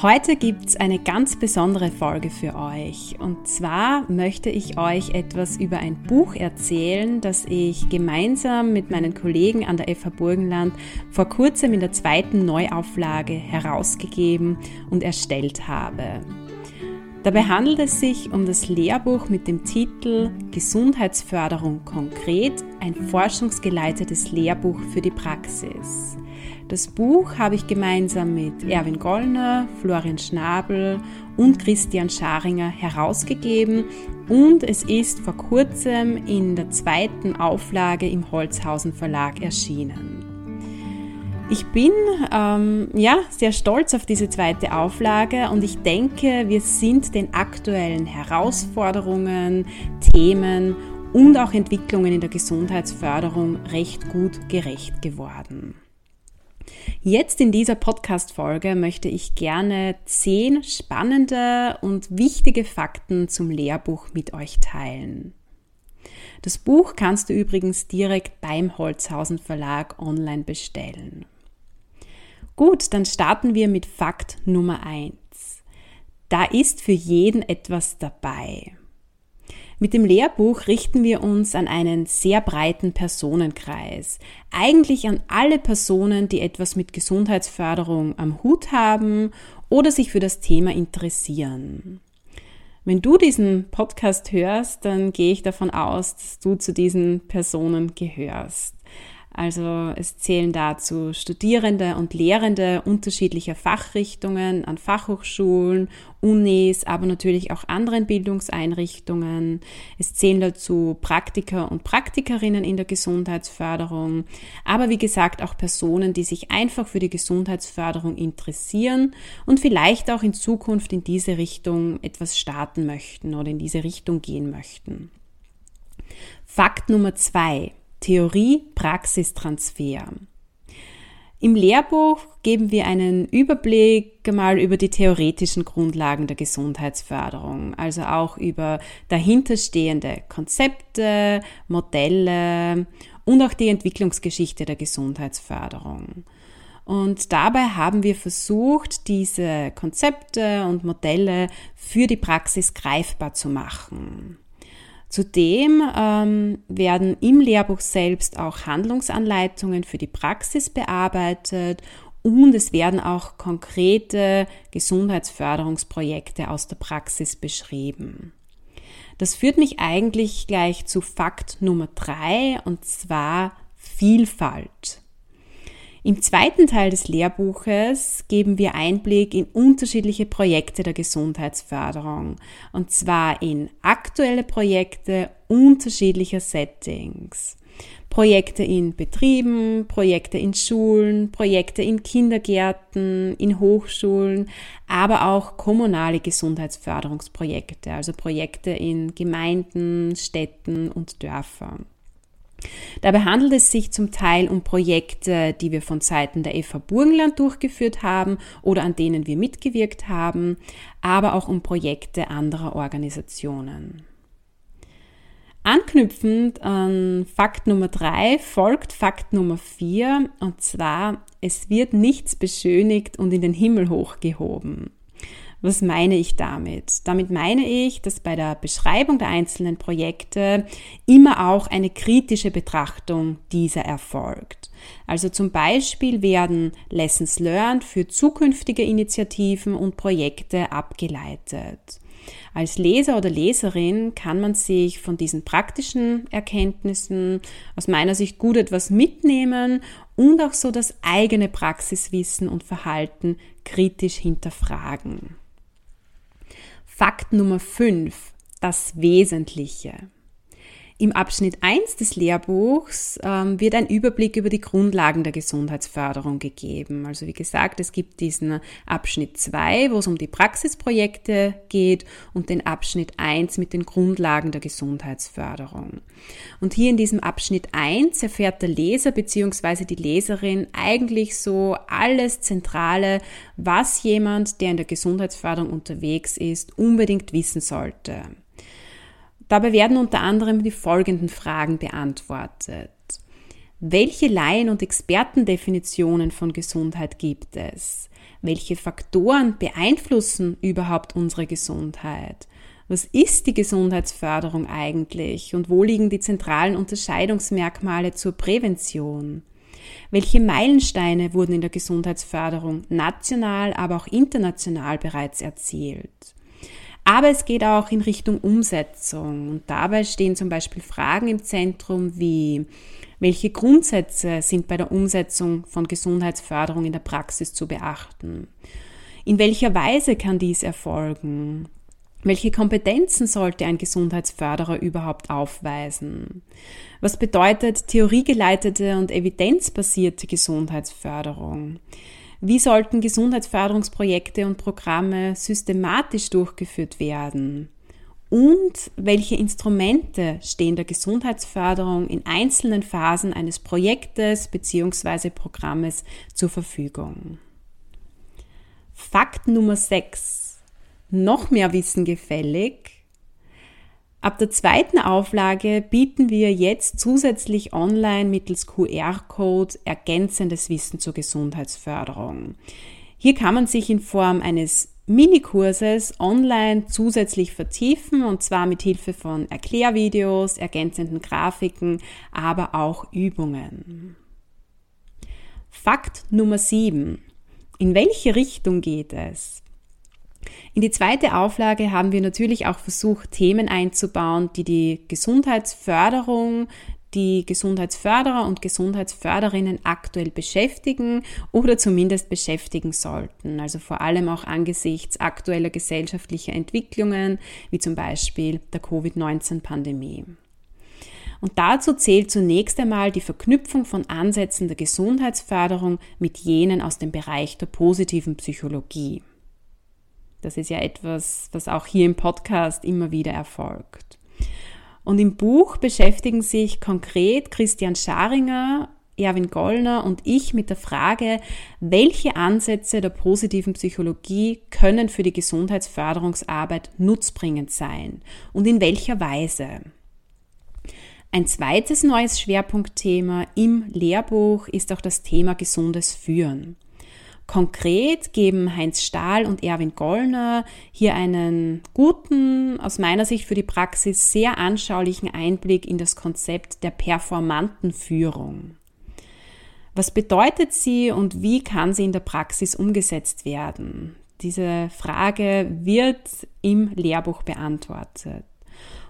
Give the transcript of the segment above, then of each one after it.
Heute gibt es eine ganz besondere Folge für euch. Und zwar möchte ich euch etwas über ein Buch erzählen, das ich gemeinsam mit meinen Kollegen an der FH Burgenland vor kurzem in der zweiten Neuauflage herausgegeben und erstellt habe. Dabei handelt es sich um das Lehrbuch mit dem Titel Gesundheitsförderung konkret, ein forschungsgeleitetes Lehrbuch für die Praxis. Das Buch habe ich gemeinsam mit Erwin Gollner, Florian Schnabel und Christian Scharinger herausgegeben und es ist vor kurzem in der zweiten Auflage im Holzhausen Verlag erschienen. Ich bin ähm, ja sehr stolz auf diese zweite Auflage und ich denke, wir sind den aktuellen Herausforderungen, Themen und auch Entwicklungen in der Gesundheitsförderung recht gut gerecht geworden. Jetzt in dieser Podcast-Folge möchte ich gerne zehn spannende und wichtige Fakten zum Lehrbuch mit euch teilen. Das Buch kannst du übrigens direkt beim Holzhausen Verlag online bestellen. Gut, dann starten wir mit Fakt Nummer eins. Da ist für jeden etwas dabei. Mit dem Lehrbuch richten wir uns an einen sehr breiten Personenkreis. Eigentlich an alle Personen, die etwas mit Gesundheitsförderung am Hut haben oder sich für das Thema interessieren. Wenn du diesen Podcast hörst, dann gehe ich davon aus, dass du zu diesen Personen gehörst. Also es zählen dazu Studierende und Lehrende unterschiedlicher Fachrichtungen an Fachhochschulen, Unis, aber natürlich auch anderen Bildungseinrichtungen. Es zählen dazu Praktiker und Praktikerinnen in der Gesundheitsförderung, aber wie gesagt auch Personen, die sich einfach für die Gesundheitsförderung interessieren und vielleicht auch in Zukunft in diese Richtung etwas starten möchten oder in diese Richtung gehen möchten. Fakt Nummer zwei. Theorie-Praxistransfer. Im Lehrbuch geben wir einen Überblick mal über die theoretischen Grundlagen der Gesundheitsförderung, also auch über dahinterstehende Konzepte, Modelle und auch die Entwicklungsgeschichte der Gesundheitsförderung. Und dabei haben wir versucht, diese Konzepte und Modelle für die Praxis greifbar zu machen. Zudem ähm, werden im Lehrbuch selbst auch Handlungsanleitungen für die Praxis bearbeitet und es werden auch konkrete Gesundheitsförderungsprojekte aus der Praxis beschrieben. Das führt mich eigentlich gleich zu Fakt Nummer drei und zwar Vielfalt. Im zweiten Teil des Lehrbuches geben wir Einblick in unterschiedliche Projekte der Gesundheitsförderung, und zwar in aktuelle Projekte unterschiedlicher Settings. Projekte in Betrieben, Projekte in Schulen, Projekte in Kindergärten, in Hochschulen, aber auch kommunale Gesundheitsförderungsprojekte, also Projekte in Gemeinden, Städten und Dörfern. Dabei handelt es sich zum Teil um Projekte, die wir von Seiten der FH Burgenland durchgeführt haben oder an denen wir mitgewirkt haben, aber auch um Projekte anderer Organisationen. Anknüpfend an Fakt Nummer drei folgt Fakt Nummer vier und zwar, es wird nichts beschönigt und in den Himmel hochgehoben. Was meine ich damit? Damit meine ich, dass bei der Beschreibung der einzelnen Projekte immer auch eine kritische Betrachtung dieser erfolgt. Also zum Beispiel werden Lessons Learned für zukünftige Initiativen und Projekte abgeleitet. Als Leser oder Leserin kann man sich von diesen praktischen Erkenntnissen aus meiner Sicht gut etwas mitnehmen und auch so das eigene Praxiswissen und Verhalten kritisch hinterfragen. Fakt Nummer 5, das Wesentliche. Im Abschnitt 1 des Lehrbuchs ähm, wird ein Überblick über die Grundlagen der Gesundheitsförderung gegeben. Also wie gesagt, es gibt diesen Abschnitt 2, wo es um die Praxisprojekte geht und den Abschnitt 1 mit den Grundlagen der Gesundheitsförderung. Und hier in diesem Abschnitt 1 erfährt der Leser bzw. die Leserin eigentlich so alles Zentrale, was jemand, der in der Gesundheitsförderung unterwegs ist, unbedingt wissen sollte. Dabei werden unter anderem die folgenden Fragen beantwortet. Welche Laien- und Expertendefinitionen von Gesundheit gibt es? Welche Faktoren beeinflussen überhaupt unsere Gesundheit? Was ist die Gesundheitsförderung eigentlich und wo liegen die zentralen Unterscheidungsmerkmale zur Prävention? Welche Meilensteine wurden in der Gesundheitsförderung national, aber auch international bereits erzielt? Aber es geht auch in Richtung Umsetzung. Und dabei stehen zum Beispiel Fragen im Zentrum wie, welche Grundsätze sind bei der Umsetzung von Gesundheitsförderung in der Praxis zu beachten? In welcher Weise kann dies erfolgen? Welche Kompetenzen sollte ein Gesundheitsförderer überhaupt aufweisen? Was bedeutet theoriegeleitete und evidenzbasierte Gesundheitsförderung? Wie sollten Gesundheitsförderungsprojekte und Programme systematisch durchgeführt werden? Und welche Instrumente stehen der Gesundheitsförderung in einzelnen Phasen eines Projektes bzw. Programmes zur Verfügung? Fakt Nummer 6. Noch mehr Wissen gefällig? Ab der zweiten Auflage bieten wir jetzt zusätzlich online mittels QR-Code ergänzendes Wissen zur Gesundheitsförderung. Hier kann man sich in Form eines Minikurses online zusätzlich vertiefen und zwar mit Hilfe von Erklärvideos, ergänzenden Grafiken, aber auch Übungen. Fakt Nummer 7. In welche Richtung geht es? In die zweite Auflage haben wir natürlich auch versucht, Themen einzubauen, die die Gesundheitsförderung, die Gesundheitsförderer und Gesundheitsförderinnen aktuell beschäftigen oder zumindest beschäftigen sollten. Also vor allem auch angesichts aktueller gesellschaftlicher Entwicklungen, wie zum Beispiel der Covid-19-Pandemie. Und dazu zählt zunächst einmal die Verknüpfung von Ansätzen der Gesundheitsförderung mit jenen aus dem Bereich der positiven Psychologie. Das ist ja etwas, was auch hier im Podcast immer wieder erfolgt. Und im Buch beschäftigen sich konkret Christian Scharinger, Erwin Gollner und ich mit der Frage, welche Ansätze der positiven Psychologie können für die Gesundheitsförderungsarbeit nutzbringend sein und in welcher Weise. Ein zweites neues Schwerpunktthema im Lehrbuch ist auch das Thema gesundes Führen. Konkret geben Heinz Stahl und Erwin Gollner hier einen guten, aus meiner Sicht für die Praxis sehr anschaulichen Einblick in das Konzept der performanten Führung. Was bedeutet sie und wie kann sie in der Praxis umgesetzt werden? Diese Frage wird im Lehrbuch beantwortet.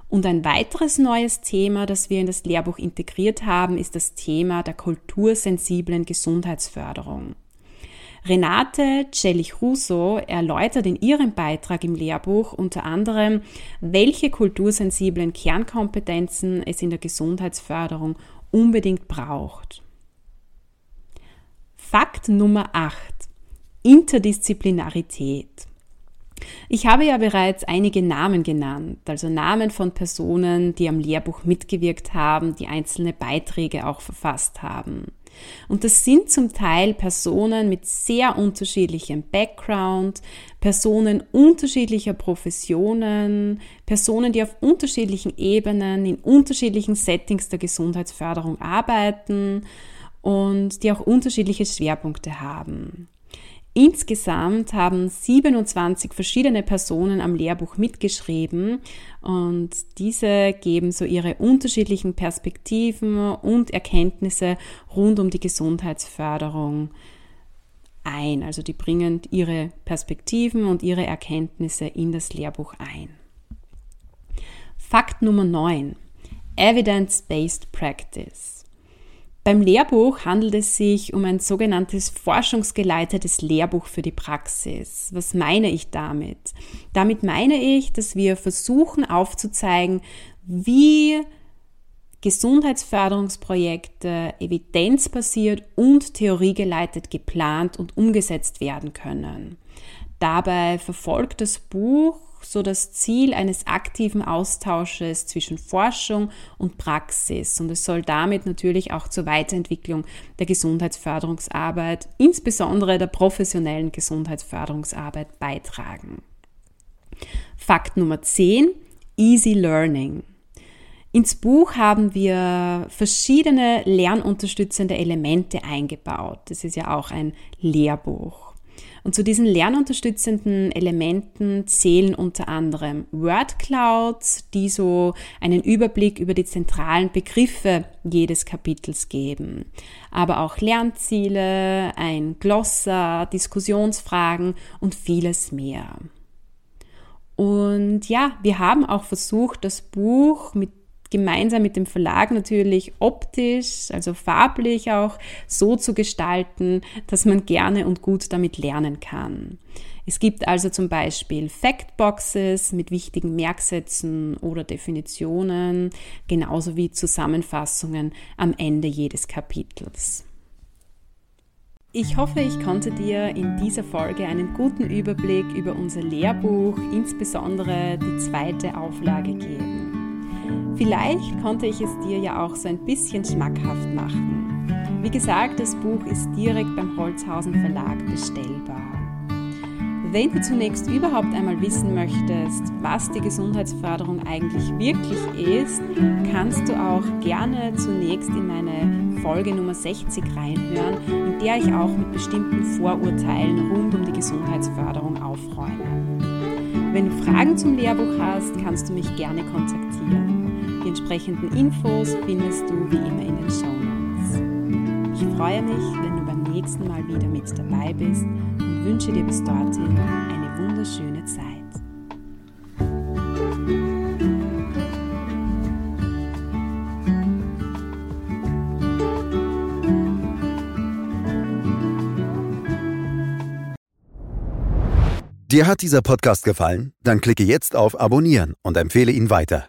Und ein weiteres neues Thema, das wir in das Lehrbuch integriert haben, ist das Thema der kultursensiblen Gesundheitsförderung. Renate Cellich-Russo erläutert in ihrem Beitrag im Lehrbuch unter anderem, welche kultursensiblen Kernkompetenzen es in der Gesundheitsförderung unbedingt braucht. Fakt Nummer 8. Interdisziplinarität. Ich habe ja bereits einige Namen genannt, also Namen von Personen, die am Lehrbuch mitgewirkt haben, die einzelne Beiträge auch verfasst haben. Und das sind zum Teil Personen mit sehr unterschiedlichem Background, Personen unterschiedlicher Professionen, Personen, die auf unterschiedlichen Ebenen, in unterschiedlichen Settings der Gesundheitsförderung arbeiten und die auch unterschiedliche Schwerpunkte haben. Insgesamt haben 27 verschiedene Personen am Lehrbuch mitgeschrieben und diese geben so ihre unterschiedlichen Perspektiven und Erkenntnisse rund um die Gesundheitsförderung ein. Also die bringen ihre Perspektiven und ihre Erkenntnisse in das Lehrbuch ein. Fakt Nummer 9. Evidence-Based Practice. Beim Lehrbuch handelt es sich um ein sogenanntes forschungsgeleitetes Lehrbuch für die Praxis. Was meine ich damit? Damit meine ich, dass wir versuchen aufzuzeigen, wie Gesundheitsförderungsprojekte evidenzbasiert und theoriegeleitet geplant und umgesetzt werden können. Dabei verfolgt das Buch so das Ziel eines aktiven Austausches zwischen Forschung und Praxis und es soll damit natürlich auch zur Weiterentwicklung der Gesundheitsförderungsarbeit, insbesondere der professionellen Gesundheitsförderungsarbeit beitragen. Fakt Nummer 10, Easy Learning. Ins Buch haben wir verschiedene lernunterstützende Elemente eingebaut. Das ist ja auch ein Lehrbuch. Und zu diesen lernunterstützenden Elementen zählen unter anderem Word Clouds, die so einen Überblick über die zentralen Begriffe jedes Kapitels geben. Aber auch Lernziele, ein Glossar, Diskussionsfragen und vieles mehr. Und ja, wir haben auch versucht, das Buch mit gemeinsam mit dem Verlag natürlich optisch, also farblich auch so zu gestalten, dass man gerne und gut damit lernen kann. Es gibt also zum Beispiel Factboxes mit wichtigen Merksätzen oder Definitionen, genauso wie Zusammenfassungen am Ende jedes Kapitels. Ich hoffe, ich konnte dir in dieser Folge einen guten Überblick über unser Lehrbuch, insbesondere die zweite Auflage geben. Vielleicht konnte ich es dir ja auch so ein bisschen schmackhaft machen. Wie gesagt, das Buch ist direkt beim Holzhausen Verlag bestellbar. Wenn du zunächst überhaupt einmal wissen möchtest, was die Gesundheitsförderung eigentlich wirklich ist, kannst du auch gerne zunächst in meine Folge Nummer 60 reinhören, in der ich auch mit bestimmten Vorurteilen rund um die Gesundheitsförderung aufräume. Wenn du Fragen zum Lehrbuch hast, kannst du mich gerne kontaktieren. Entsprechenden Infos findest du wie immer in den Show Notes. Ich freue mich, wenn du beim nächsten Mal wieder mit dabei bist und wünsche dir bis dorthin eine wunderschöne Zeit. Dir hat dieser Podcast gefallen? Dann klicke jetzt auf Abonnieren und empfehle ihn weiter.